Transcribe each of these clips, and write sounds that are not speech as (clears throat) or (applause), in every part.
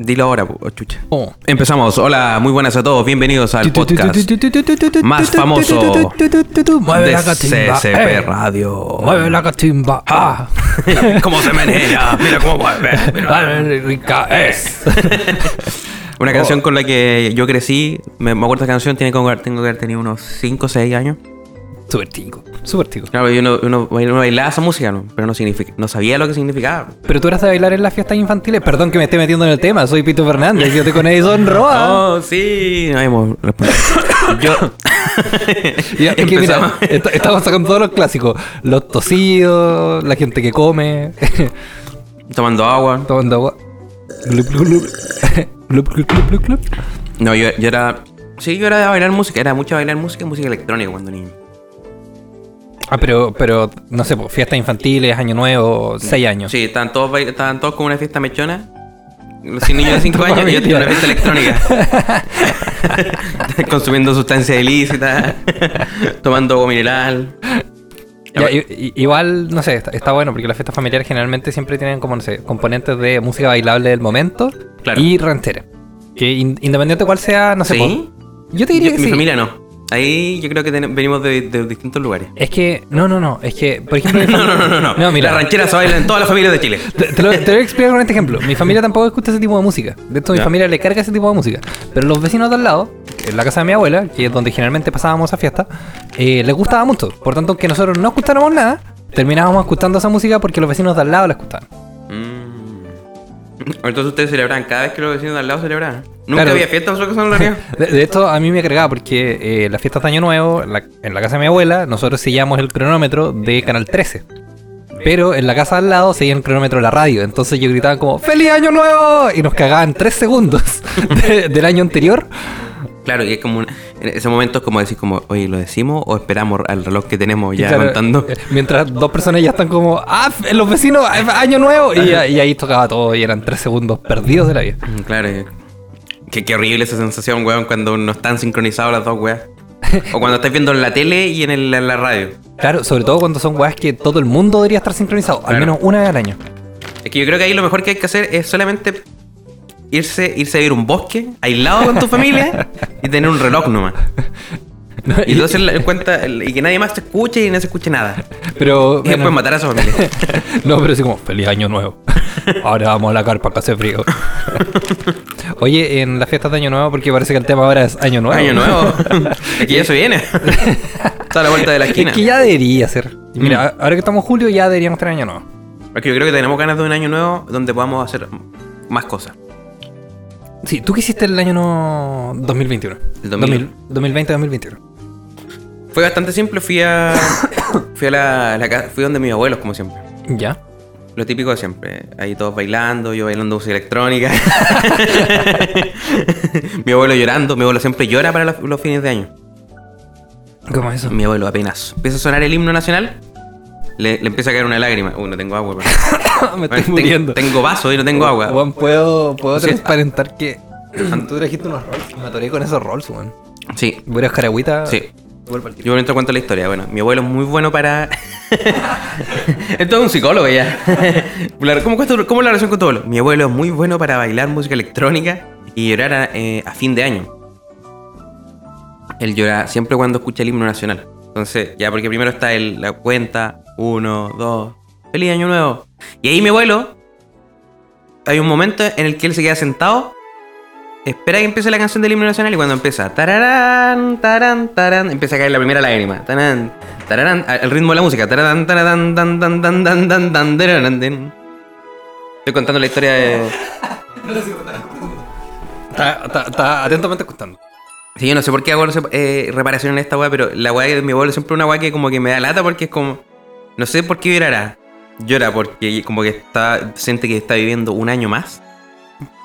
Dilo ahora, chucha. Oh. Empezamos. Hola, muy buenas a todos. Bienvenidos al podcast más famoso Mueve de la. CCP eh. Radio. Mueve la catimba. Ah. ¿Cómo se menea? Mira cómo mueve. mira. Rica es. Una canción con la que yo crecí. Me, acuerdo de esa canción. Tiene como, tengo que haber tenido unos 5 o 6 años. Súper tico. Súper tico. Claro, yo no, uno, uno bailaba esa música, ¿no? pero no, significa, no sabía lo que significaba. Pero tú eras de bailar en las fiestas infantiles. Perdón que me esté metiendo en el tema. Soy Pito Fernández. Yo te con Edison Roa. (laughs) Oh, sí. No hemos. (laughs) Yo. (laughs) Ya, es que mira, est- estamos sacando todos los clásicos. Los tosidos, la gente que come, Tomando agua. tomando agua. Glup, glup, glup. No, yo, yo era. Sí, yo era de bailar música. Era mucho bailar música y música electrónica cuando niño. Ah, pero, pero, no sé, pues, fiestas infantiles, año nuevo, seis años. Sí, estaban todos, estaban todos como una fiesta mechona. Los niños de 5 años y yo tenía una fiesta electrónica. (laughs) Consumiendo sustancias ilícitas. tomando agua mineral. Ya, igual, no sé, está, está bueno porque las fiestas familiares generalmente siempre tienen como, no sé, componentes de música bailable del momento Claro. y ranchera. Que in- independiente de cuál sea, no sé. ¿Sí? po- yo te diría Yo- que mi sí. familia no. Ahí yo creo que ten- venimos de, de distintos lugares. Es que, no, no, no, es que, por ejemplo... (laughs) No, no, no, no. no. No, mira. Las rancheras se bailan en todas las familias de Chile. Te, te lo, te lo voy a explicar con este ejemplo. Mi familia tampoco escucha ese tipo de música. De hecho, mi Ya. familia le carga ese tipo de música. Pero los vecinos de al lado, en la casa de mi abuela, que es donde generalmente pasábamos esa fiesta, eh, les gustaba mucho. Por tanto, aunque nosotros no escucháramos nada, terminábamos escuchando esa música porque los vecinos de al lado la escuchaban. Mm. Entonces ustedes celebraban cada vez que los vecinos de al lado celebraban. Nunca Claro. había fiestas son la (laughs) De, de esto a mí me cargaba porque eh, las fiestas de Año Nuevo, en la, en la casa de mi abuela, nosotros seguíamos el cronómetro de Canal 13. Pero en la casa al lado seguía el cronómetro de la radio. Entonces yo gritaba como ¡Feliz Año Nuevo! Y nos cagaban 3 segundos (laughs) de- del año anterior. Claro, y es como un- en ese momento es como decir como, oye, ¿lo decimos o esperamos al reloj que tenemos ya claro, contando? eh, Mientras dos personas ya están como ¡Ah! Los vecinos, eh, Año Nuevo! Y, y ahí tocaba todo y eran 3 segundos perdidos de la vida. Claro, y- qué, horrible esa sensación, weón, cuando no están sincronizados las dos weas. O cuando estás viendo en la tele y en, el- en la radio. Claro, sobre todo cuando son weas que todo el mundo debería estar sincronizado, al menos una vez al año. Es que yo creo que ahí lo mejor que hay que hacer es solamente irse, irse a ir a un bosque, aislado con tu familia, (laughs) y tener un reloj nomás. Y entonces la- cuenta, y que nadie más te escuche y no se escuche nada. Pero. Y después bueno, matar a su familia. (laughs) No, pero así como, feliz año nuevo. (laughs) Ahora vamos a la carpa que hace frío. (laughs) Oye, en las fiestas de año nuevo, porque parece que el tema ahora es año nuevo. Año nuevo. Aquí ya se viene. Está a la vuelta de la esquina. Es que ya debería ser. Mira, Mm. a- ahora que estamos en julio, ya deberíamos tener año nuevo. Porque yo creo que tenemos ganas de un año nuevo donde podamos hacer más cosas. Sí, ¿tú qué hiciste el año no 2021? El 2000. 2020-2021. Fue bastante simple, fui a. (coughs) fui a la, la ca- fui donde mis abuelos, como siempre. ¿Ya? Lo típico de siempre. Ahí todos bailando, yo bailando música electrónica. (laughs) mi abuelo llorando. Mi abuelo siempre llora para los, los fines de año. ¿Cómo es eso? Mi abuelo apenas empieza a sonar el himno nacional, le, le empieza a caer una lágrima. Uy, no tengo agua, pero- (coughs) Me estoy Ten- muriendo. Tengo vaso y no tengo agua. Juan, puedo, puedo Sí. transparentar que tú trajiste unos rolls. Me atoré con esos rolls, weón. Sí, Voy a ir a caragüita. sí. Yo mientras cuento la historia. Bueno, mi abuelo es muy bueno para. (laughs) Esto es un psicólogo ya. (laughs) ¿Cómo, ¿Cómo es la relación con tu abuelo? Mi abuelo es muy bueno para bailar música electrónica y llorar a, eh, a fin de año. Él llora siempre cuando escucha el himno nacional. Entonces, ya, porque primero está el, la cuenta: uno, dos, feliz año nuevo. Y ahí mi abuelo. Hay un momento en el que él se queda sentado Espera que empiece la canción del himno nacional y cuando empieza tararán, tarán, tarán, empieza a caer la primera lágrima. Tarán, tararán, el ritmo de la música. Tararán, tararán, dan, dan, dan, dan, dan, dan, tararán, den. Estoy contando la historia de. Está, está- está atentamente escuchando. Sí, yo no sé por qué hago eh, reparación en esta weá, pero la weá de mi abuelo siempre una weá que como que me da lata porque es como. No sé por qué llorará. Llora porque como que está. siente que está viviendo un año más.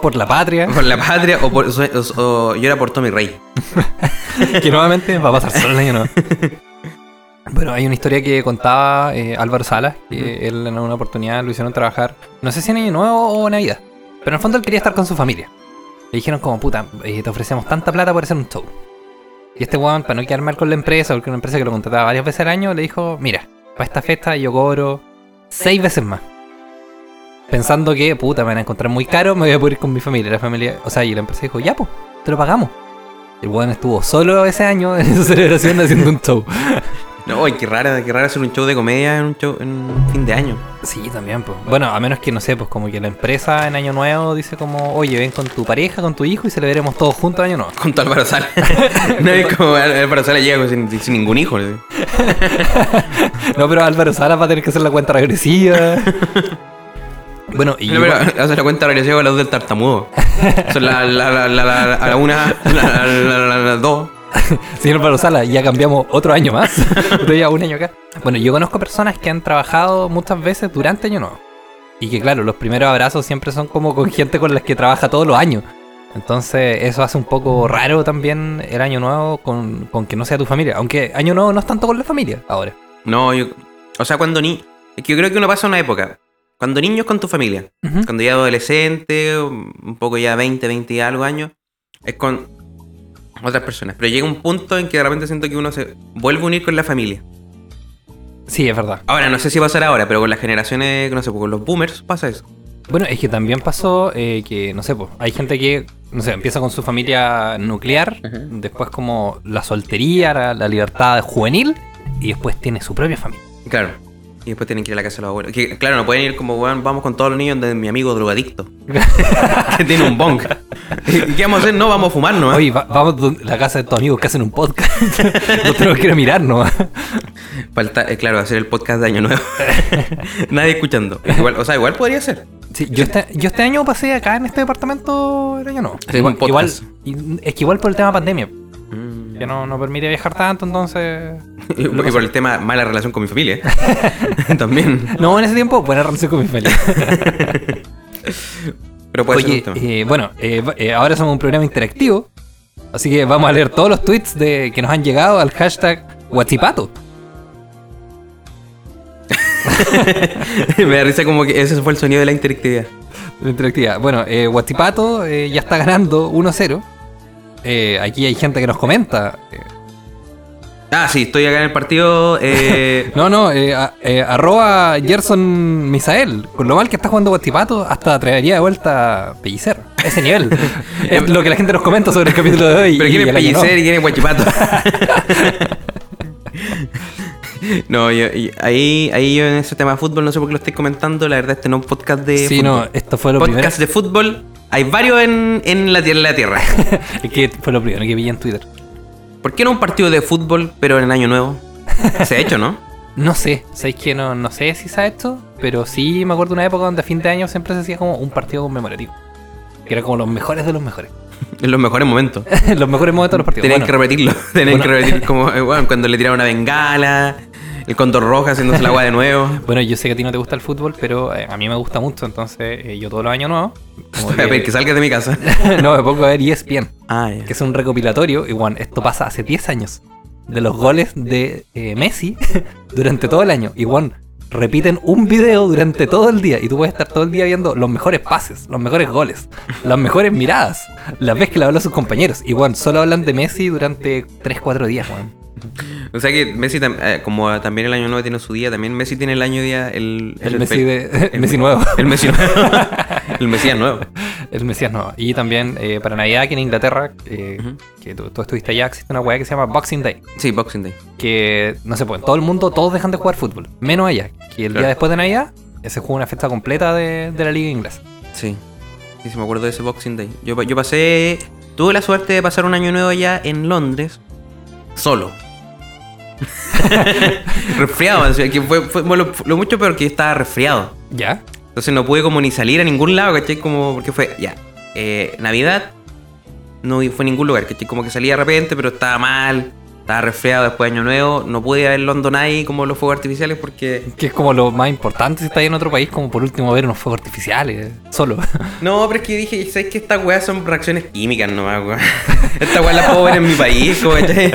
Por la patria. Por la patria o, por, o- o llora por Tommy Rey. (laughs) que nuevamente va a pasar solo el año nuevo. Bueno, hay una historia que contaba eh, Álvaro Salas, que él en una oportunidad lo hicieron trabajar, no sé si en Año Nuevo o Navidad, pero en el fondo él quería estar con su familia. Le dijeron como, puta, eh, te ofrecemos tanta plata por hacer un show. Y este weón, para no quedar mal con la empresa, porque era una empresa que lo contrataba varias veces al año, le dijo, mira, para esta fiesta yo cobro seis veces más. Pensando que, puta, me van a encontrar muy caro, me voy a poder ir con mi familia. La familia, o sea, y la empresa dijo, ya, pues, te lo pagamos. El weón estuvo solo ese año en esa (laughs) celebración haciendo un show. (laughs) No, qué raro, qué raro hacer un show de comedia en un show en fin de año. Sí, también, pues. Bueno, a menos que, no sé, pues como que la empresa en Año Nuevo dice como, oye, ven con tu pareja, con tu hijo y celebremos todos juntos Año Nuevo. Junto a Álvaro Sala. (laughs) no es como Álvaro Sala llega sin, sin ningún hijo. ¿no? No, pero Álvaro Sala va a tener que hacer la cuenta regresiva. Bueno, y pero (laughs) hace la cuenta regresiva con la luz del tartamudo. Son la, la, la, la, la- a la una, la, la, la, la- la dos. (laughs) Señor Álvaro Sala, ya cambiamos otro año más. (laughs) Estoy ya un año acá. Bueno, yo conozco personas que han trabajado muchas veces durante Año Nuevo. Y que claro, los primeros abrazos siempre son como con gente con las que trabaja todos los años. Entonces eso hace un poco raro también el Año Nuevo con, con que no sea tu familia. Aunque Año Nuevo no es tanto con la familia ahora. No, yo. O sea, cuando ni. Es que yo creo que uno pasa una época. Cuando niño es con tu familia. Cuando ya adolescente, un poco ya 20, 20 y algo años, es con otras personas. Pero llega un punto en que de repente siento que uno se vuelve a unir con la familia. Sí, es verdad. Ahora, no sé si pasará ahora, pero con las generaciones, no sé, con los boomers pasa eso. Bueno, es que también pasó eh, que, no sé, pues, hay gente que, no sé, empieza con su familia nuclear, después como la soltería, la, la libertad juvenil, y después tiene su propia familia. Claro. Y después tienen que ir a la casa de los abuelos. Que, claro, no pueden ir como, weón, vamos con todos los niños de mi amigo drogadicto. (laughs) que tiene un bong. ¿Y qué vamos a hacer? No, vamos a fumar, ¿no? Oye, va- vamos a la casa de tus amigos que hacen un podcast. no tenemos que ir a mirar, ¿no? Falta, eh, claro, hacer el podcast de Año Nuevo. (laughs) Nadie escuchando. Igual, o sea, igual podría ser. Sí, yo este, yo este año pasé acá en este departamento el año no. Igual, es que igual por el tema pandemia, que no, no permite viajar tanto, entonces... (laughs) Y por y por el tema mala relación con mi familia. (laughs) También. No, en ese tiempo, buena relación con mi familia. (laughs) Pero puede Oye, ser un tema. eh, bueno, eh, eh, ahora somos un programa interactivo, así que vamos a leer todos los tweets de, que nos han llegado al hashtag Whatsipato. Me da risa como que ese fue el sonido de la interactividad. La interactividad. Bueno, eh, eh, ya está ganando 1-0. Eh, aquí hay gente que nos comenta. eh, Ah, sí, estoy acá en el partido. Eh, (laughs) no, no, eh, eh, arroba Gerson Misael. Con lo mal que está jugando Whatsipato, hasta traería de vuelta a Pellicer. Ese nivel. (laughs) es lo que la gente nos comenta sobre el capítulo de hoy. Pero año no. pellicer y quiere guachipato. (laughs) (laughs) no, yo, ahí, ahí yo en ese tema de fútbol, no sé por qué lo estoy comentando. La verdad, este no es un podcast de Sí, fútbol. no, esto fue lo primero. podcast de fútbol. Hay varios en, en, la, tierra- en la tierra. (laughs) Es que fue lo primero que vi en Twitter. ¿Por qué no un partido de fútbol, pero en Año Nuevo? Se ha hecho, ¿no? (laughs) No sé, sabéis que no, no sé si ha hecho, pero sí me acuerdo de una época donde a fin de año siempre se hacía como un partido conmemorativo. Que era como los mejores de los mejores. En los mejores momentos. los mejores momentos de los partidos. Tenían Bueno, que repetirlo. Tenían Bueno. que repetir como, eh, bueno, cuando le tiraron una bengala, el condor roja haciéndose el agua de nuevo. (laughs) bueno, yo sé que a ti no te gusta el fútbol, pero eh, a mí me gusta mucho, entonces eh, yo todos los años nuevos. (laughs) pedir que salgas de mi casa. (laughs) no, me pongo a ver ESPN, Ah, ya. que es un recopilatorio, y bueno, esto pasa hace 10 años, de los goles de eh, Messi durante todo el año. Y bueno, repiten un video durante todo el día, y tú puedes estar todo el día viendo los mejores pases, los mejores goles, las mejores miradas, las veces que le hablan a sus compañeros. Y bueno, solo hablan de Messi durante 3-4 días, weón. O sea que Messi, tam- eh, como también el año nuevo tiene su día, también Messi tiene el año día, el, El Messi de- el (laughs) Messi nuevo. El Messi nuevo. (laughs) el Mesías nuevo. El Mesías no. Y también eh, para Navidad, que en Inglaterra, eh, que tú, tú estuviste allá, existe una weá que se llama Boxing Day. Sí, Boxing Day. Que, no sé, pues en todo el mundo todos dejan de jugar fútbol. Menos allá. Que el Claro. día después de Navidad eh, se juega una fiesta completa de, de la liga inglesa. Sí. Sí, sí, me acuerdo de ese Boxing Day. Yo, yo pasé. Tuve la suerte de pasar un año nuevo allá en Londres. Solo. (laughs) resfriado. o sea, que fue, fue lo, lo mucho peor que estaba resfriado. ¿Ya? Entonces no pude como ni salir a ningún lado, ¿cachai? Como, porque fue, ya, eh, Navidad, no fue a ningún lugar, ¿cachai? Como que salí de repente, pero estaba mal, estaba resfriado después de Año Nuevo, no pude ver London Eye como los fuegos artificiales porque... Que es como lo más importante si estás en otro país, como por último ver unos fuegos artificiales. Solo. No, pero es que dije, ¿sabes que estas weas son reacciones químicas nomás, weón? (laughs) Esta wea la puedo ver en mi país, ¿cachai?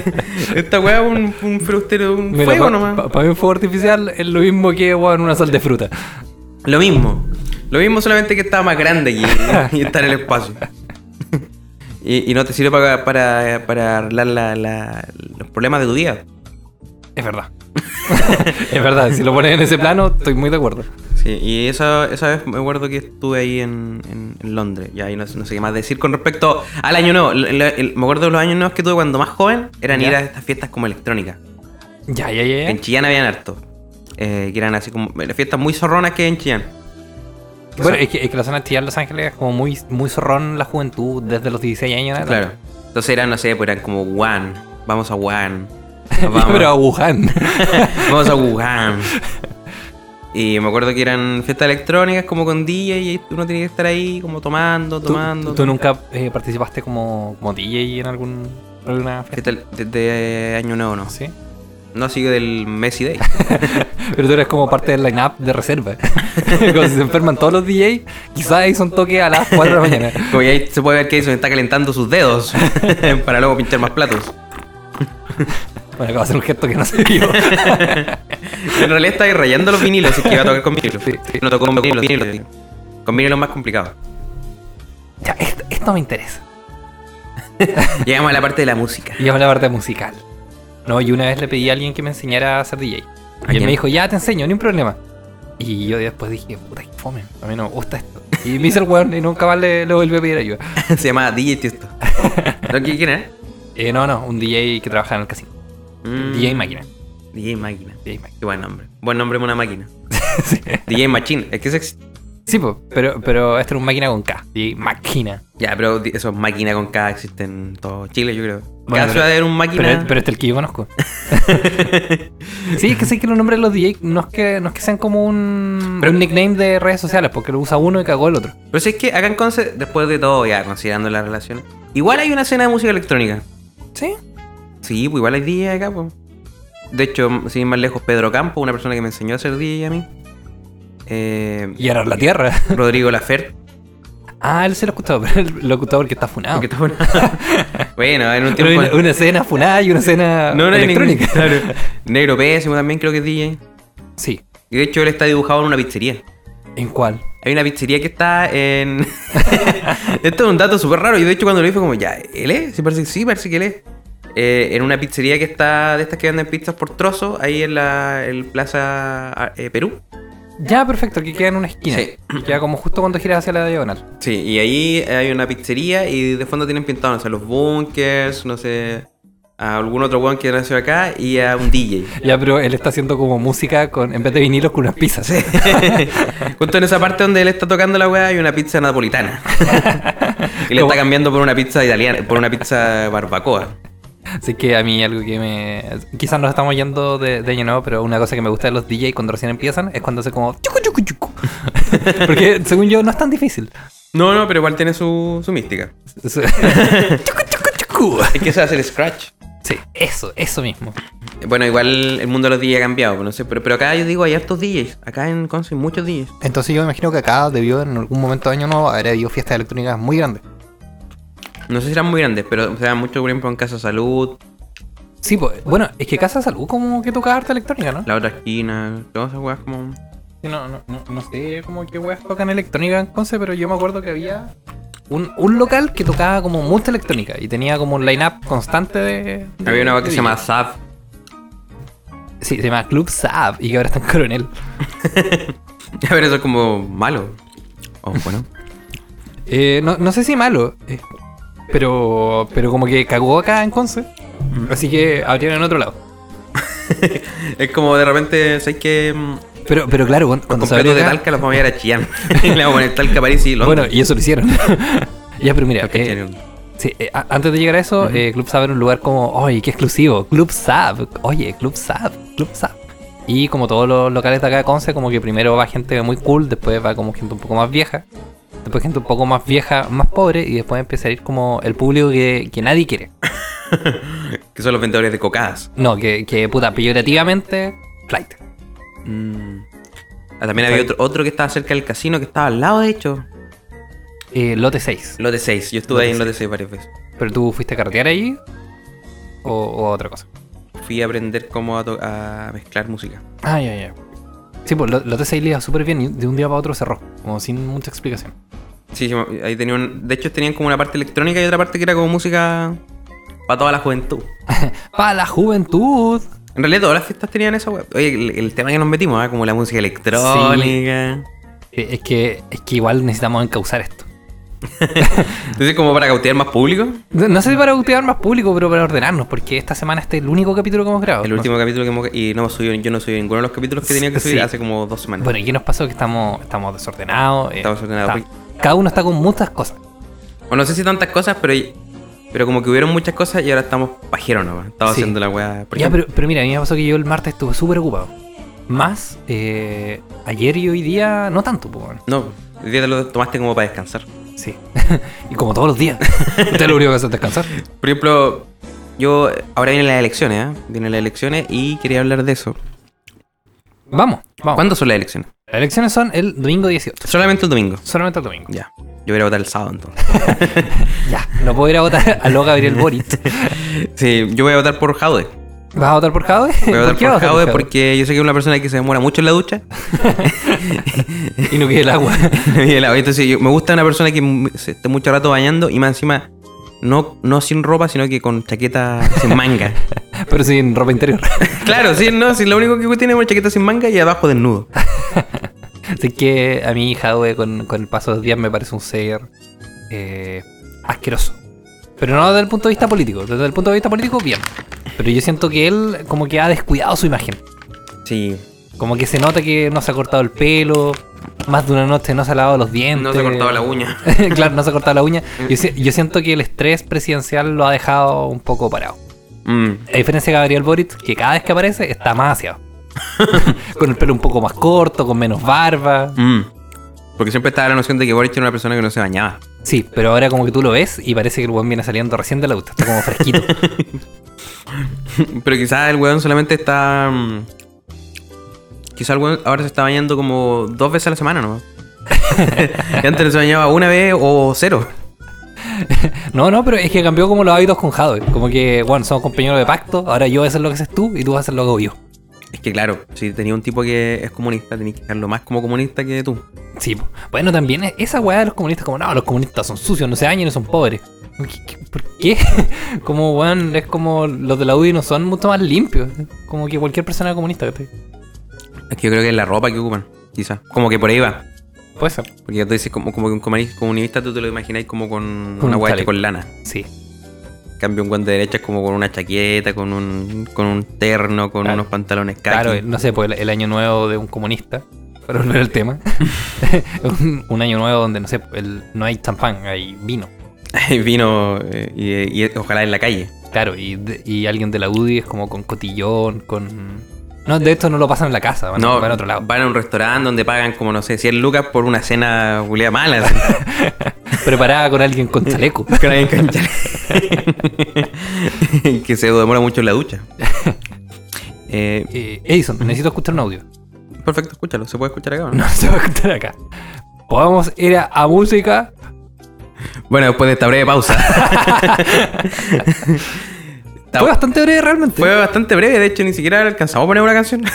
Esta wea es un, un frustero, un Mira, fuego pa- nomás. pa- Para mí un fuego artificial es lo mismo que weón, una sal de fruta. Lo mismo. Lo mismo solamente que estaba más grande aquí y está en el espacio. Y, y no te sirve para, para, para arreglar la- la- los problemas de tu día. Es verdad. (laughs) es verdad, si lo pones en ese plano, estoy muy de acuerdo. Sí, y esa, esa vez me acuerdo que estuve ahí en, en- en Londres. Y ahí no, sé- no sé qué más decir con respecto al año nuevo. El- el- el- me acuerdo de los años nuevos que tuve cuando más joven, eran Ya. ir a estas fiestas como electrónicas. Ya, ya, ya. En Chillán habían harto. Eh, que eran así como las fiestas muy zorronas que hay en Chillán. Bueno, es que, es que la zona de Chillán, Los Ángeles es como muy, muy zorrón la juventud desde los 16 años. Claro. Entonces eran, no sé, pues eran como Wuhan. Vamos a Wuhan. (laughs) Vamos, pero a Wuhan. (laughs) vamos a Wuhan. (laughs) Y me acuerdo que eran fiestas electrónicas como con DJ y uno tenía que estar ahí como tomando, ¿Tú, tomando. tú nunca eh, participaste como, como DJ en algún, alguna fiesta? Fiesta de, de año nuevo, no. Sí. No sigue del Messi Day. (laughs) Pero tú eres como parte del line-up de reserva. (laughs) como si se enferman todos los DJs, quizás un toque a las 4 de la mañana. (laughs) Como ya ahí se puede ver que Edison está calentando sus dedos para luego pinchar más platos. Bueno, acabo de hacer un gesto que no se vio. En realidad está ahí rayando los vinilos, así que iba a tocar con vinilos. Sí, sí. No tocó con vinilos, vinilos. Con vinilos más complicado. ya, esto, esto me interesa. Llegamos a la parte de la música. Y vamos a la parte musical. No, y una vez le pedí a alguien que me enseñara a ser DJ. ¿A Y él me dijo, ya te enseño, ni un problema. Y yo después dije, puta, que fome, a mí no me gusta esto. Y me hice el weón y nunca más le, le volví a pedir ayuda. (laughs) Se llama DJ Tiesto. ¿No? (laughs) ¿Qui- ¿Quién es? Eh, no, no, un DJ que trabaja en el casino. Mm, DJ máquina. DJ Máquina. DJ máquina. Qué buen nombre. Buen nombre una máquina. (laughs) sí, DJ Machine. Es que es... Sí, po, pero, pero esto era un máquina con K. DJ máquina. Ya, pero esos máquinas con K existen en todo Chile, yo creo. Cada ciudad haber un máquina. Pero, pero este es el que yo conozco. (laughs) sí, es que sé que los nombres de los DJ no es que, no es que sean como un, Pero- un nickname de redes sociales, porque lo usa uno y cagó el otro. Pero si es que acá en Conce, después de todo, ya considerando las relaciones, igual hay una escena de música electrónica. ¿Sí? Sí, pues igual hay DJ acá, pues. De hecho, sin ir más lejos, Pedro Campo, una persona que me enseñó a ser DJ a mí. Eh, Y ahora la tierra. (laughs) Rodrigo Lafert. Ah, él se lo ha escuchado, pero él lo ha escuchado porque está funado. porque está bueno. (laughs) bueno, en un tiempo. una, una escena funada y una escena no, no electrónica. ningún- claro. (laughs) Negro Pésimo también creo que es DJ. Sí. Y de hecho, él está dibujado en una pizzería. ¿En cuál? Hay una pizzería que está en. Esto es un dato súper raro. Y de hecho, cuando lo vi fue como, ya, ¿él es? Sí, parece, sí, parece que él es. Eh, en una pizzería que está de estas que venden pizzas por trozo, ahí en la Plaza eh, Perú. Ya, perfecto, que queda en una esquina. Sí. Que queda como justo cuando giras hacia la diagonal. Sí, y ahí hay una pizzería y de fondo tienen pintado, no sé, los bunkers, no sé, a algún otro weón que nació acá y a un DJ. Ya, pero él está haciendo como música con en vez de vinilos con unas pizzas. (laughs) Justo en esa parte donde él está tocando la weá hay una pizza napolitana. (laughs) y le está cambiando por una pizza italiana, por una pizza barbacoa. Así que a mí algo que me... Quizás nos estamos yendo de, de año nuevo, pero una cosa que me gusta de los DJ cuando recién empiezan es cuando hace como... chucu, chucu, chucu. (laughs) Porque según yo no es tan difícil. No, no, pero igual tiene su, su mística. (laughs) Es que eso hace el scratch. Sí, eso, eso mismo. Bueno, igual el mundo de los DJs ha cambiado, pues no sé, pero, pero acá yo digo hay hartos DJs. Acá en Conce hay muchos DJs. Entonces yo me imagino que acá debió en algún momento de año nuevo haber habido fiestas electrónicas muy grandes. No sé si eran muy grandes, pero se dan mucho, ejemplo, en Casa Salud, Sí, pues, bueno, es que Casa Salud como que toca arte electrónica, ¿no? la otra esquina, todas esas weas como. Sí, no, no, no, no sé como qué weas tocan electrónica en Conce, pero yo me acuerdo que había un, un local que tocaba como mucha electrónica y tenía como un line-up constante de, de- Había una wea que se llama. SAF. Sí, se llama Club Saab y que ahora está en Coronel. (laughs) A ver, eso es como malo. O bueno. Eh, no, no sé si malo, eh, pero, pero como que cagó acá en Conce, así que abrieron en otro lado. (laughs) es como de repente, ¿sabes que mm, Pero, pero claro, cuando, cuando se abrió de acá- Talca los vamos a llevar a Chillán. (laughs) (laughs) le vamos a poner Talca, París y Londres. Bueno, y eso lo hicieron. ya, pero mira, eh, sí, eh, antes de llegar a eso, eh, Club Saab era un lugar como, oye, qué exclusivo, Club Saab, oye, Club Saab, Club Saab. Y como todos los locales de acá de Conce, como que primero va gente muy cool, después va como gente un poco más vieja, después gente un poco más vieja, más pobre, y después empieza a ir como el público que, que nadie quiere. (laughs) Que son los vendedores de cocadas. No, que, que puta, peyorativamente, flight. Mm. Ah, también había otro, otro que estaba cerca del casino, que estaba al lado, de hecho. Eh, lote 6. Lote 6. Yo estuve Lote ahí en. Lote 6 varias veces. ¿Pero tú fuiste a carretear ahí? ¿O, o otra cosa? Fui a aprender cómo a, mezclar música. Ah, ya, ya. Sí, pues lo- Lote 6 le iba súper bien y de un día para otro cerró, como sin mucha explicación. Sí, sí, ahí tenían. De hecho, tenían como una parte electrónica y otra parte que era como música para toda la juventud. (laughs) ¡Para la juventud! En realidad todas las fiestas tenían esa web. Oye, el, el tema que nos metimos, ¿ah? como la música electrónica. Eh, Es que, es que igual necesitamos encauzar esto. (laughs) Entonces, como para cautear más público. No no sé si para cultivar más público, pero para ordenarnos, porque esta semana este es el único capítulo que hemos grabado. El último capítulo que hemos... Y no hemos subido, yo no subí ninguno de los capítulos que tenía que subir Sí. hace como dos semanas. Bueno, ¿y qué nos pasó? Que estamos, estamos desordenados. eh, Estamos desordenados. está- cada uno está con muchas cosas. O no sé si tantas cosas, pero... Pero como que hubieron muchas cosas y ahora estamos pajeros, ¿no? Estamos Sí. haciendo la weá. Ya, pero, pero mira, a mí me pasó que yo el martes estuve súper ocupado. Más, eh, ayer y hoy día, no tanto, pues. bueno. No, el día te lo tomaste como para descansar. Sí. (laughs) y como todos los días. (laughs) Usted lo único que hace es descansar. Por ejemplo, yo... Ahora vienen las elecciones, ¿eh? Vienen las elecciones y quería hablar de eso. Vamos, vamos. ¿Cuándo son las elecciones? Las elecciones son el domingo 18. Solamente el domingo. Solamente el domingo. Ya. Yo voy a votar el sábado entonces. (laughs) Ya. No puedo ir a votar a lo Gabriel Boric. Sí, yo voy a votar por Jaude. ¿Vas a votar por Jadwe? Voy a votar por Jaude porque yo sé que es una persona que se demora mucho en la ducha. (laughs) Y no quede el agua. (laughs) Y el agua. Entonces yo- me gusta una persona que se esté mucho rato bañando y más encima no, no sin ropa, sino que con chaqueta sin manga. (laughs) Pero sin ropa interior. claro, sí, no, sí, lo único que tiene es una chaqueta sin manga y abajo desnudo. Así que a mí Jadwe con, con el paso de los días me parece un ser eh, asqueroso. Pero no desde el punto de vista político. Desde el punto de vista político, bien. Pero yo siento que él como que ha descuidado su imagen. Sí, Como que se nota que no se ha cortado el pelo. Más de una noche no se ha lavado los dientes. no se ha cortado la uña. (laughs) claro, no se ha cortado la uña. (laughs) Yo, si- yo siento que el estrés presidencial lo ha dejado un poco parado. Mm. A diferencia de Gabriel Boric, que cada vez que aparece está más aseado. (laughs) con el pelo un poco más corto, con menos barba. Mm. Porque siempre estaba la noción de que Boric era una persona que no se bañaba. Sí, pero ahora como que tú lo ves y parece que el buen viene saliendo recién de la ducha. Está como fresquito. (laughs) Pero quizás el weón solamente está. mm, Quizás el weón ahora se está bañando como dos veces a la semana, ¿no? (laughs) que antes se bañaba una vez o cero. (laughs) No, no, pero es que cambió como los hábitos con Jadwe. Como que, bueno, somos compañeros de pacto. Ahora yo voy a hacer lo que haces tú y tú vas a hacer lo que hago yo. Es que claro, si tenía un tipo que es comunista, tenés que dejarlo más como comunista que tú. Sí, bueno, también es- esa weá de los comunistas, como no, los comunistas son sucios, no se bañan y son pobres. ¿Qué- qué- ¿Por qué? (laughs) Como, weón, es como los de la UDI no son mucho más limpios. Como que cualquier persona comunista. ¿cachai? Es que yo creo que es la ropa que ocupan, quizás. Como que por ahí va. Puede ser. Porque tú dices como, como que un comuni- comunista tú te lo imagináis como con Con una un con lana. Sí. Cambio un guante de derecha es como con una chaqueta, con un, con un terno, con Claro. unos pantalones kaki. Claro, no sé, pues el, el año nuevo de un comunista, (laughs) para volver al tema. (laughs) un, un año nuevo donde, no sé, el- no hay champán, hay vino. (laughs) Hay vino eh, y, y ojalá en la calle. Claro, y, de- y alguien de la UDI es como con cotillón, con... No, de esto no lo pasan en la casa, van, no, van a otro lado. van a un restaurante donde pagan como, no sé, 100 lucas por una cena julia mala. Preparada con alguien con chaleco. (laughs) Con alguien con chale- (laughs) que se demora mucho en la ducha. Eh, (laughs) Eh, Edison, necesito escuchar un audio. perfecto, escúchalo. ¿Se puede escuchar acá o no? No se va a escuchar acá. Podemos ir a, a música. Bueno, después de esta breve pausa. Fue bastante breve realmente. Fue bastante breve, de hecho ni siquiera alcanzamos a poner una canción. (laughs)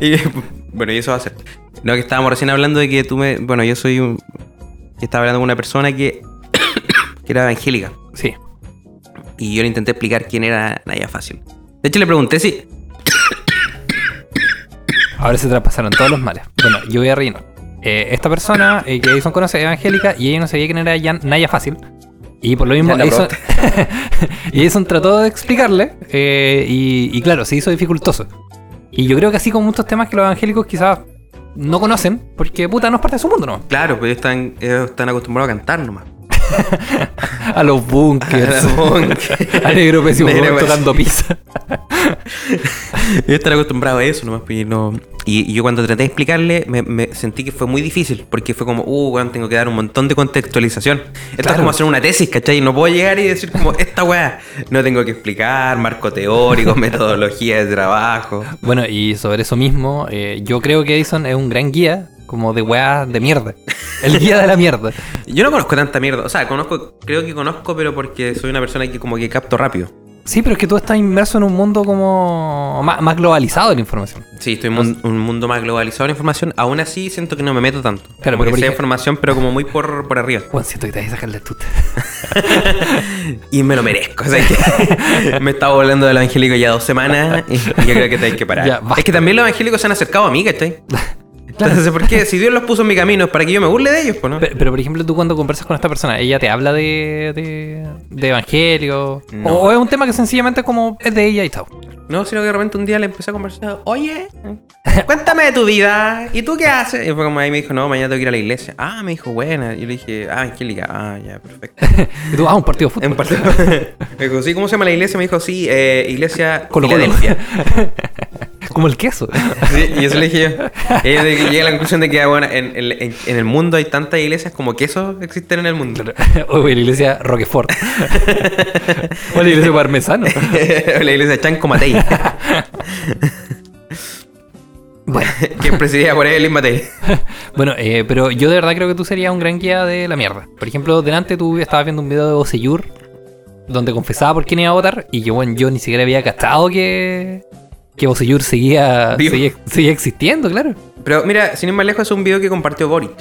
y, bueno, y eso va a ser. No, que estábamos recién hablando de que tú me. Bueno, yo soy un. estaba hablando con una persona que. (coughs) que era evangélica. Sí. Y yo le intenté explicar quién era Naya Fácil. De hecho, le pregunté si. Ahora se traspasaron todos los males. Bueno, yo voy a rellenar. Eh, esta persona eh, que Edison conoce es evangélica y ella no sabía quién era Jan- Naya Fácil. Y por lo mismo, (laughs) y Edison trató de explicarle. eh, y, y claro, se hizo dificultoso. Y yo creo que así con muchos temas que los evangélicos quizás no conocen, porque puta, no es parte de su mundo, ¿no? Claro, pues ellos están, ellos están acostumbrados a cantar nomás. (laughs) A los bunkers. A los bunkers. (laughs) a Negro Pésimo Negro tocando pizza. Ellos están acostumbrados a eso nomás. pues, Y, no- y- y yo cuando traté de explicarle, me, me sentí que fue muy difícil. Porque fue como, uh, weón, tengo que dar un montón de contextualización. Esto Claro. es como hacer una tesis, ¿cachai? No puedo llegar y decir como, esta weá. No tengo que explicar, marco teórico, (laughs) metodología de trabajo. Bueno, y sobre eso mismo, eh, yo creo que Edison es un gran guía, como de weas de mierda. (laughs) El guía de la mierda. Yo no conozco tanta mierda. O sea, conozco, creo que conozco, pero porque soy una persona que como que capto rápido. Sí, pero es que tú estás inmerso en un mundo como más, más globalizado de la información. Sí, estoy en un, un mundo más globalizado de la información. Aún así, siento que no me meto tanto. Claro, Como pero que por sé información, pero como muy por, por arriba. Juan, siento que te vas a sacar la tuta. (laughs) Y me lo merezco. O sea, que me estaba volando del evangélico ya dos semanas y yo creo que te hay que parar. Ya, es que también los evangélicos se han acercado a mí, ¿cachai? (laughs) Entonces, ¿por qué? Si Dios los puso en mi camino es para que yo me burle de ellos, pues, ¿no? Pero, pero, por ejemplo, tú cuando conversas con esta persona, ¿ella te habla de, de, de evangelio? No. O, o es un tema que sencillamente como es de ella y chao? No, sino que de repente un día le empecé a conversar, oye, cuéntame de tu vida, ¿y tú qué haces? Y fue como ahí me dijo, no, mañana tengo que ir a la iglesia. Ah, me dijo, buena. Y yo le dije, ah, Angélica, ah, ya, perfecto. (laughs) Y tú vas a un partido de fútbol. En parte- (laughs) me dijo, sí, ¿cómo se llama la iglesia? Me dijo, sí, eh, iglesia Colo Colo. Filadelfia. (laughs) Como el queso. (laughs) Sí, y eso le dije yo. Y ella llega a la conclusión de que, bueno, en, en- en el mundo hay tantas iglesias como quesos existen en el mundo. (laughs) o la iglesia Roquefort. (laughs) o la iglesia Parmesano. la iglesia Chanco Matei, Bueno, que es presidida por Evelyn Matei. bueno eh, pero yo de verdad creo que tú serías un gran guía de la mierda. Por ejemplo, delante tú estabas viendo un video de Bocellur donde confesaba por quién iba a votar y que bueno, yo ni siquiera había cachado que, que Bocellur seguía, seguía, seguía existiendo, claro. Pero mira, sin ir más lejos, es un video que compartió Boric.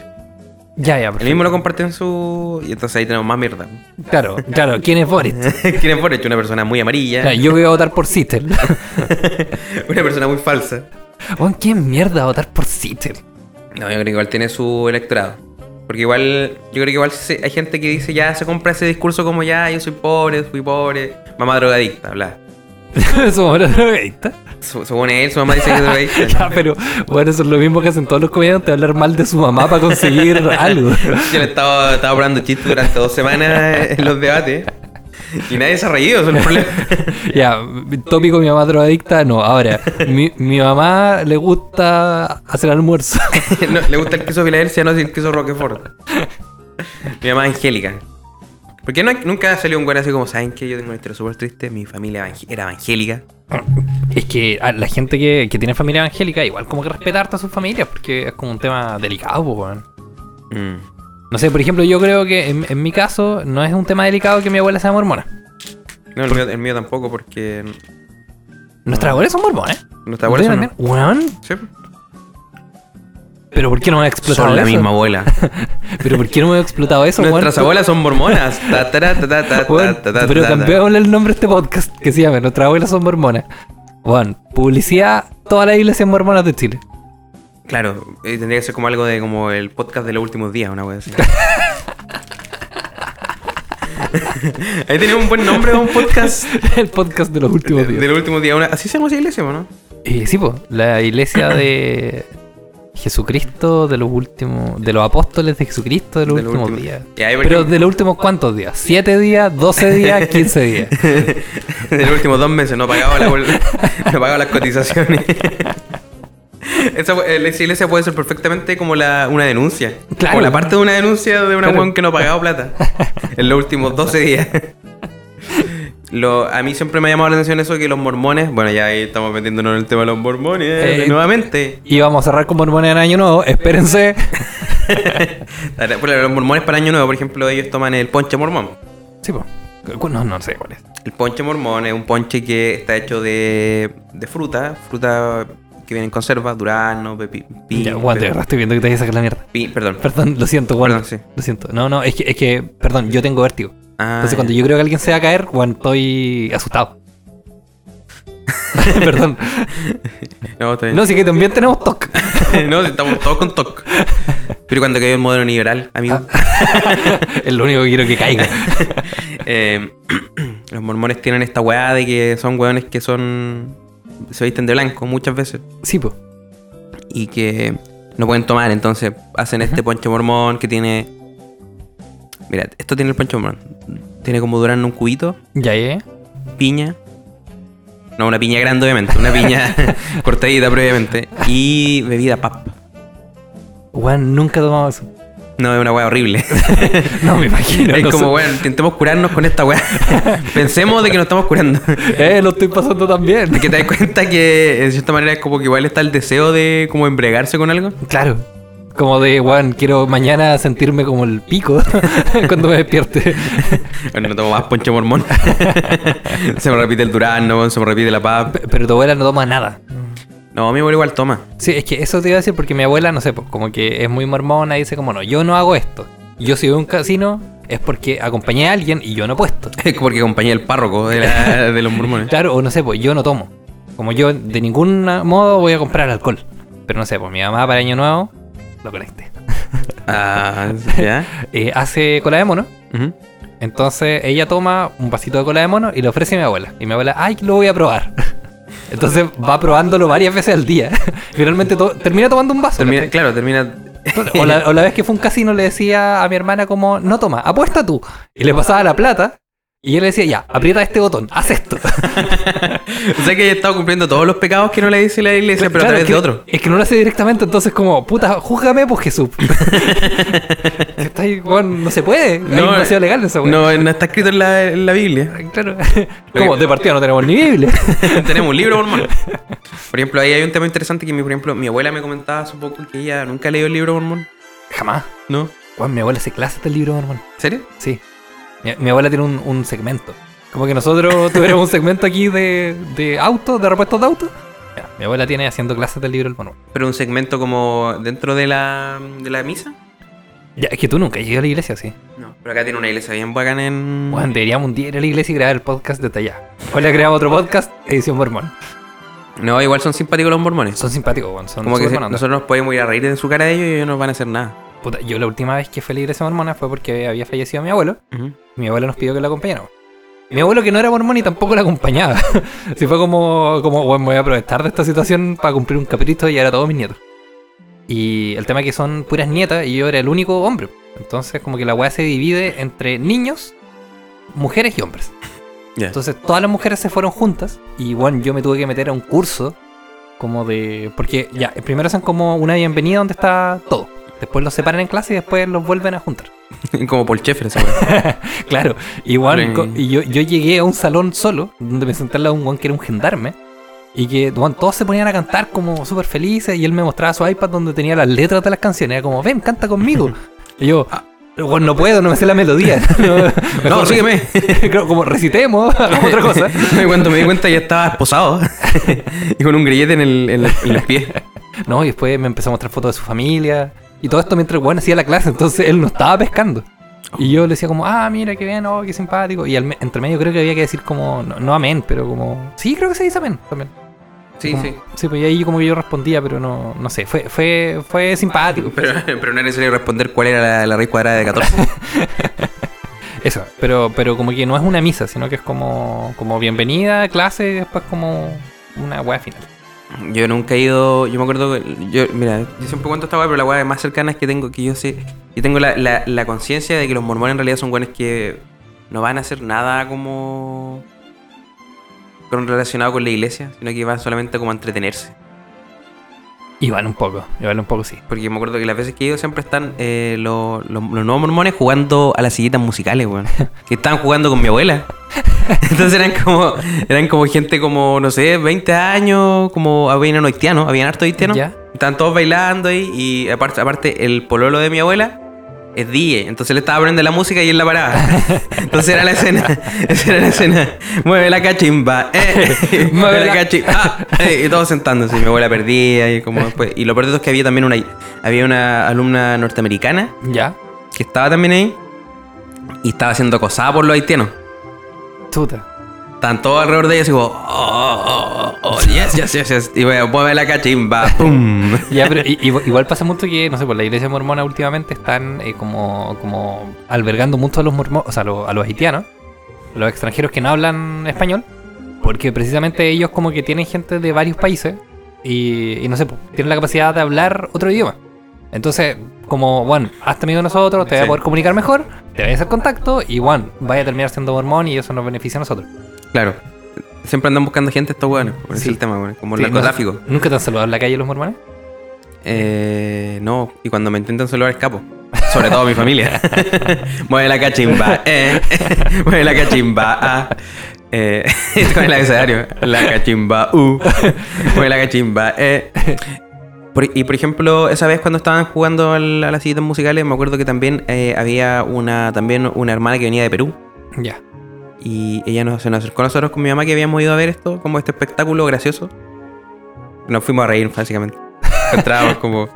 Ya, ya, Él mismo lo compartió en su... Y entonces ahí tenemos más mierda. Claro, claro, ¿quién es Boris? (laughs) ¿Quién es Boric? Una persona muy amarilla. Claro, yo voy a votar por Sittel. (laughs) Una persona muy falsa. ¿quién mierda va a votar por Sittel? No, yo creo que igual tiene su electorado. Porque igual, yo creo que igual hay gente que dice ya se compra ese discurso como ya, yo soy pobre, fui pobre, mamá drogadicta, bla. (laughs) Su mamá era drogadicta. Su- Supone él, su mamá dice que es drogadicta. (laughs) Ya, pero bueno, eso es lo mismo que hacen todos los comediantes, hablar mal de su mamá para conseguir (laughs) algo. Yo le estaba, estaba hablando chistes durante dos semanas en los debates y nadie se ha reído, eso es el problema. Ya, tópico mi mamá drogadicta, no. Ahora, mi, mi mamá le gusta hacer almuerzo. No, le gusta el queso Filadelfia, no el queso Roquefort. Mi mamá Angélica. Porque no, nunca salió un güey así como, ¿saben que Yo tengo una historia súper triste, mi familia era evangélica. Es que a la gente que, que tiene familia evangélica, igual como que respetarte a sus familias, porque es como un tema delicado, weón. Mm. No sé, por ejemplo, yo creo que en, en mi caso no es un tema delicado que mi abuela sea mormona. No, el mío, el mío tampoco, porque Nuestras abuelas son mormonas. nuestra abuela son, también? Weón, Sí, pero ¿por qué no me ha explotado son la eso? misma abuela. (laughs) Pero ¿por qué no me ha explotado eso? Nuestras abuelas son mormonas. (laughs) Ta, ta, ta, pero cambiémosle el nombre a este podcast que se llama Nuestras abuelas son mormonas. Juan, publicidad, todas las iglesias mormonas de Chile. Claro, tendría que ser como algo de como el podcast de los últimos días, una wea así. (laughs) Ahí tenía un buen nombre de un podcast el podcast de los últimos días. de los últimos días. Una- así se llama esa iglesia, ¿o ¿no? Eh, sí, pues, la iglesia de Jesucristo de los últimos, de los apóstoles de Jesucristo de los De últimos últimos- días. Pero ejemplo, de los últimos cuántos días? (laughs) ¿Siete días? ¿12 días? (laughs) ¿15 días? de los últimos dos meses no he pagado, la, (laughs) no las cotizaciones. Esa, eh, iglesia puede ser perfectamente como la, una denuncia. Claro. Como la parte de una denuncia de una Claro. que no ha pagado plata. En los últimos 12 días. Lo, a mí siempre me ha llamado la atención eso que los mormones, bueno, ya ahí estamos metiéndonos en el tema de los mormones Eh, nuevamente. Y vamos a cerrar con mormones en año nuevo. Espérense. (laughs) Ejemplo, los mormones para Año Nuevo, por ejemplo, ellos toman el ponche mormón. Sí, pues. No, no sé cuál es. El ponche mormón es un ponche que está hecho de, de fruta, fruta que viene en conserva, durazno, pepi, pi- Ya, verdad estoy viendo que te vas a sacar la mierda. pi- perdón. Perdón, lo siento, Juan. Perdón, sí. Lo siento. No, no, es que, es que, perdón, yo tengo vértigo. Ah, Entonces cuando yo creo que alguien se va a caer, Juan, estoy asustado. (laughs) perdón. No, está bien. No, sí que también tenemos TOC. (laughs) no, estamos todos con TOC. Pero cuando cayó el modelo liberal, amigo, (laughs) es lo único que quiero que caiga. eh, (clears throat) los mormones tienen esta weá de que son weones que son. se visten de blanco muchas veces Sí, pues. y que no pueden tomar, entonces hacen este ponche mormón que tiene. Mira, esto tiene el ponche mormón. Tiene como durazno un cubito, Ya, ya. piña. No, una piña grande, obviamente. Una piña (laughs) cortadita previamente. Y bebida pap. Juan, nunca he tomado eso. No, es una weá horrible. (laughs) No, me imagino. es no como, weón, intentemos curarnos con esta weá. (laughs) Pensemos de que nos estamos curando. Eh, lo estoy pasando también. Que te das cuenta que, en cierta manera, es como que igual está el deseo de como embregarse con algo. Claro. Como de, weón, quiero mañana sentirme como el pico (laughs) cuando me despierte. (laughs) Bueno, no tomo más ponche mormón. (laughs) se me repite el durazno, se me repite la pap. P- Pero tu abuela no toma nada. No, mi abuelo igual toma. Sí, es que eso te iba a decir porque mi abuela, no sé, pues, como que es muy mormona y dice como, no, yo no hago esto. Yo si voy a un casino es porque acompañé a alguien y yo no he puesto. Es porque acompañé el párroco de, la- de los mormones. Claro, o no sé, pues yo no tomo. Como yo de ningún modo voy a comprar alcohol. Pero no sé, pues mi mamá para Año Nuevo lo conecté. (laughs) Ah, ya. (laughs) Eh, hace cola de mono. Entonces ella toma un vasito de cola de mono y lo ofrece a mi abuela. Y mi abuela, ay, lo voy a probar. (laughs) Entonces va probándolo varias veces al día. Finalmente to- termina tomando un vaso. Claro, termina. O la, o la vez que fue un casino le decía a mi hermana como, no toma, apuesta tú. Y le pasaba la plata. Y yo le decía, ya, aprieta este botón, haz esto. (laughs) O sea que ella estaba cumpliendo todos los pecados que no le dice la iglesia, pero Claro, a través es que- de otro. Es que no lo hace directamente, entonces como, puta, júzgame pues Jesús. (laughs) Está ahí, weón, no se puede. Hay No, demasiado legal esa. No, no está escrito en la, en la Biblia. Claro. (laughs) Como de partida no tenemos ni Biblia. Tenemos un libro mormón. Por ejemplo, ahí hay un tema interesante que, mi, por ejemplo, mi abuela me comentaba hace poco que ella nunca ha leído el libro mormón. Jamás. ¿No? Weón, mi abuela hace clases del libro, hermano. ¿En serio? Sí. Mi, mi abuela tiene un, un segmento. Como que nosotros (laughs) tuviéramos un segmento aquí de, de autos, de repuestos de autos. Mi abuela tiene haciendo clases del libro del mormón. Pero un segmento como dentro de la, de la misa. Ya, es que tú nunca llegas a la iglesia, sí. No, pero acá tiene una iglesia bien bacán en. Weón, deberíamos un día ir a la iglesia y grabar el podcast detallado. Hoy creamos otro podcast, edición mormón. No, igual son simpáticos los mormones. Son simpáticos, weón. Son como que onda. nosotros nos podemos ir a reír de su cara de ellos y ellos no van a hacer nada. Puta, yo la última vez que fui a la iglesia mormona fue porque había fallecido mi abuelo. Ujú. Mi abuelo nos pidió que lo acompañáramos. Mi abuelo que no era mormón y tampoco la acompañaba. (laughs) Así fue como, como bueno, me voy a aprovechar de esta situación para cumplir un capricho y era todos mis nietos. Y el tema es que son puras nietas y yo era el único hombre. Entonces como que la weá se divide entre niños, mujeres y hombres. Entonces todas las mujeres se fueron juntas y bueno, yo me tuve que meter a un curso como de... Porque ya, primero hacen como una bienvenida donde está todo. Después los separan en clase y después los vuelven a juntar. (laughs) (laughs) como Paul Sheffer. Claro, igual y yo, yo llegué a un salón solo, donde me senté al lado de un guan que era un gendarme, y que weón, todos se ponían a cantar como súper felices, y él me mostraba su iPad donde tenía las letras de las canciones, era como, ven, canta conmigo. (laughs) y yo, "Ah, no puedo, no me sé la melodía. No, sígueme. como recitemos, hagamos otra cosa. Cuando me di cuenta ya estaba esposado. y con un grillete en, el, en, la- en los pies. No, y después me empezó a mostrar fotos de su familia, y todo esto mientras el weón hacía la clase, entonces él no estaba pescando. Y yo le decía como, ah, mira, qué bien, oh, qué simpático. Y al me- entre medio creo que había que decir como, no, no amén, pero como... Sí, creo que se dice amén también. Sí, Como- sí. Sí, pues ahí como que yo respondía, pero no, no sé, fue, fue, fue simpático. Pero, (laughs) pero no era necesario responder cuál era la, la raíz cuadrada de 14. (laughs) Eso, pero, pero como que no es una misa, sino que es como, como bienvenida, clase, y después como una weá final. Yo nunca he ido. Yo me acuerdo. Yo, mira, yo siempre cuento esta weá, pero la weá más cercana es que tengo que yo sé. Yo tengo la, la, la conciencia de que los mormones en realidad son buenos que no van a hacer nada como. relacionado con la iglesia, sino que van solamente como a entretenerse. Vale un poco, vale un poco sí. Porque me acuerdo que las veces que he ido siempre están eh, los, los- los nuevos mormones jugando a las sillitas musicales, weón. (laughs) Que estaban jugando con mi abuela. (laughs) Entonces eran como, eran como gente como, no sé, 20 años, como habían haitianos, habían harto haitianos. Ya. Estaban todos bailando ahí y aparte, aparte el pololo de mi abuela es DJ, entonces le estaba poniendo la música y él la paraba. (laughs) Entonces era la escena, esa era la escena. Mueve la cachimba, eh, (laughs) mueve la cachimba, eh, y todos sentándose. Y mi abuela perdía y como después. Y lo peor es que había también una, había una alumna norteamericana ¿Ya? que estaba también ahí y estaba siendo acosada por los haitianos. Chuta. Todos alrededor de ella así como, oh, oh, oh, oh, yes, yes, yes, yes. Y bueno, mueve la cachimba, (laughs) pum. Ya, pero i- igual, igual pasa mucho que, no sé, por la iglesia mormona últimamente están eh, como, como albergando mucho a los mormones, o sea, a los, a los haitianos, los extranjeros que no hablan español, porque precisamente ellos como que tienen gente de varios países y, y no sé, pues, tienen la capacidad de hablar otro idioma. Entonces, como, bueno, hazte amigo de nosotros, te Sí. a poder comunicar mejor, te vas a hacer contacto y, bueno, vaya a terminar siendo mormón y eso nos beneficia a nosotros. Claro. Siempre andan buscando gente estos weones. Por Sí. es el tema, weón. Como el Sí, narcotráfico. ¿no- ¿Nunca te han saludado en la calle los mormones? Eh, no, y cuando me intentan saludar escapo. Sobre todo mi familia. (laughs) Mueve la cachimba, eh. (laughs) Mueve la cachimba, ah. Eh, (laughs) con el abecedario. La cachimba, uh. Mueve la cachimba, eh. Por- y por ejemplo, esa vez cuando estaban jugando al- a las citas musicales, me acuerdo que también eh, había una, también una hermana que venía de Perú. Ya. Y ella nos, se nos acercó a nosotros con mi mamá que habíamos ido a ver esto, como este espectáculo gracioso. Nos fuimos a reír, básicamente. (laughs) Entrábamos como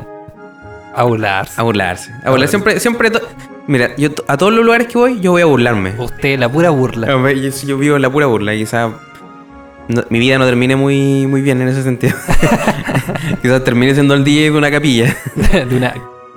A burlarse. a burlarse. A burlar. Siempre, siempre. to- Mira, yo a todos los lugares que voy, yo voy a burlarme. Usted, la pura burla. Yo, yo vivo en la pura burla. y Quizá no- mi vida no termine muy, muy bien en ese sentido. (laughs) (laughs) Quizás termine siendo el DJ de una capilla. de una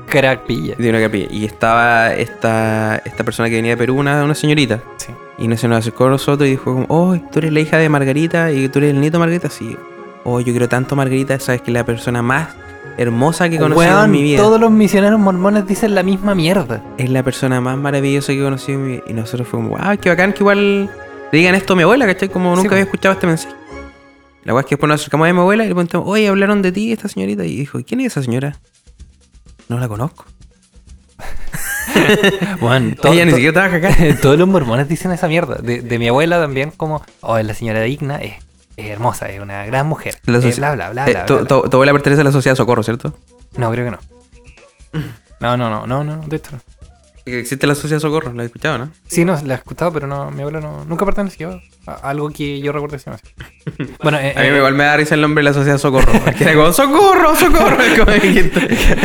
carapilla. De una capilla. Y estaba esta, esta persona que venía de Perú, una, una señorita. Sí. Y no se nos acercó a nosotros y dijo como, oh, tú eres la hija de Margarita y tú eres el nieto de Margarita. Sí. Oh, yo quiero tanto a Margarita, sabes que es la persona más hermosa que he conocido en mi vida. todos los misioneros mormones dicen la misma mierda. Es la persona más maravillosa que he conocido en mi vida. Y nosotros fuimos, wow, qué bacán que igual le digan esto a mi abuela, ¿cachai? Como nunca Sí, había escuchado este mensaje. La weá es que después nos acercamos a mi abuela y le preguntamos, oye, hablaron de ti esta señorita. Y dijo, ¿quién es esa señora? No la conozco. (laughs) To- Ella ni siquiera trabaja acá. (laughs) Todos los mormones dicen esa mierda. De, de mi abuela también, como, oh, la señora digna es, es hermosa, es una gran mujer. La Eh, soci- bla, bla, bla, Eh, bla, tu, bla, bla. tu- tu abuela pertenece a la sociedad Socorro, ¿cierto? No, creo que no. No, no, no, no, no, de esto no. Que Existe la sociedad Socorro, ¿la has escuchado, no? Sí, no, la he escuchado, pero no, mi abuela no, nunca perteneció a algo que yo recuerde así. (laughs) Bueno, eh, A mí eh, me igual me da risa el nombre de la sociedad Socorro. (laughs) Porque era como, ¡Socorro, Socorro! Como (laughs) que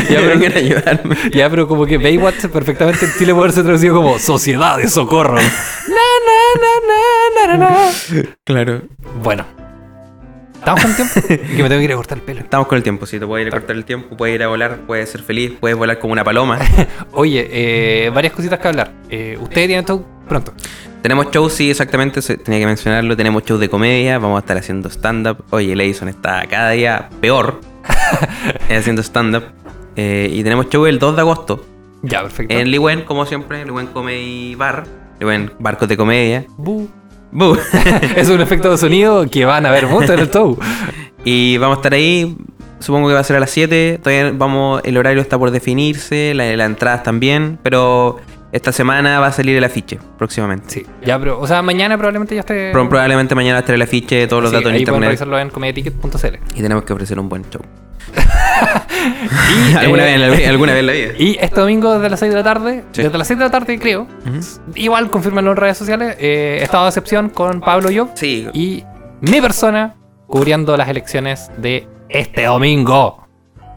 Ya, pero- a ayudarme. Ya, pero como que Baywatch perfectamente en Chile puede ser traducido como Sociedad de Socorro. na, na, na, na, na, na. Claro. Bueno. ¿Estamos con tiempo? (laughs) que me tengo que ir a cortar el pelo. Estamos con el tiempo, si te puedes ir a cortar el tiempo, puedes ir a volar, puedes ser feliz, puedes volar como una paloma. (laughs) Oye, eh, varias cositas que hablar. Eh, Ustedes tienen todo pronto. tenemos shows, sí, exactamente, tenía que mencionarlo. Tenemos shows de comedia, vamos a estar haciendo stand-up. Oye, Leison está cada día peor (laughs) haciendo stand-up. Eh, y tenemos show el 2 de agosto Ya, perfecto. en Liwen, como siempre, Liwen Comedy Bar. Liwen Barcos de Comedia. Bu. (laughs) Es un efecto de sonido que van a ver mucho en el show. y vamos a estar ahí. Supongo que va a ser a las 7. Todavía vamos, el horario está por definirse, la, las entradas también. Pero esta semana va a salir el afiche próximamente. Sí, ya, pero, o sea, mañana probablemente ya esté. Pro- Probablemente mañana estar el afiche, todos los Sí, datos en ahí internet. revisarlo en comediaticket.cl. Y tenemos que ofrecer un buen show. (laughs) Y, alguna, eh, vez en la, vi- (laughs) alguna vez en la vida. Y este domingo desde las 6 de la tarde, Sí. desde las 6 de la tarde creo, igual confirmenlo en redes sociales, eh, estado de excepción con Pablo Yo Sí, y mi persona cubriendo las elecciones de este domingo,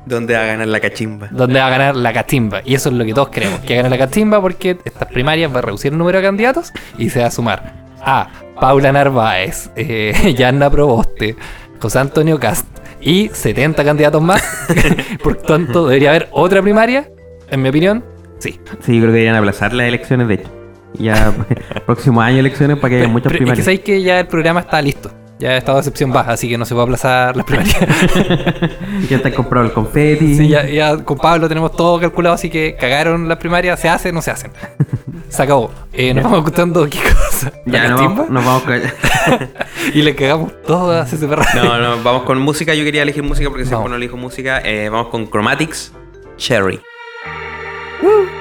¿dónde va a ganar la cachimba? donde va a ganar la cachimba. Y eso es lo que todos queremos, que gane la cachimba porque estas primarias va a reducir el número de candidatos y se va a sumar a Paula Narváez, eh, (laughs) Yanna Proboste, José Antonio Cast y 70 candidatos más. (laughs) Por tanto, debería haber otra primaria, en mi opinión. Sí. Sí, yo creo que deberían aplazar las elecciones, de hecho. Ya, (laughs) próximo año elecciones para que haya muchas pero es que primarias. sabéis que ya el programa está listo. Ya estado de excepción baja, así que no se puede aplazar las primarias. (laughs) ya está comprado el confeti. sí, ya, ya con Pablo tenemos todo calculado, así que cagaron las primarias, se hacen, no se hacen. Se acabó. Eh, nos vamos escuchando qué cosa. Ya, ¿La nos vamos, nos vamos con... (laughs) Y le cagamos todo a ese perro. No, no, vamos con música. Yo quería elegir música porque siempre no elijo música. Eh, vamos con Chromatics Cherry. Uh.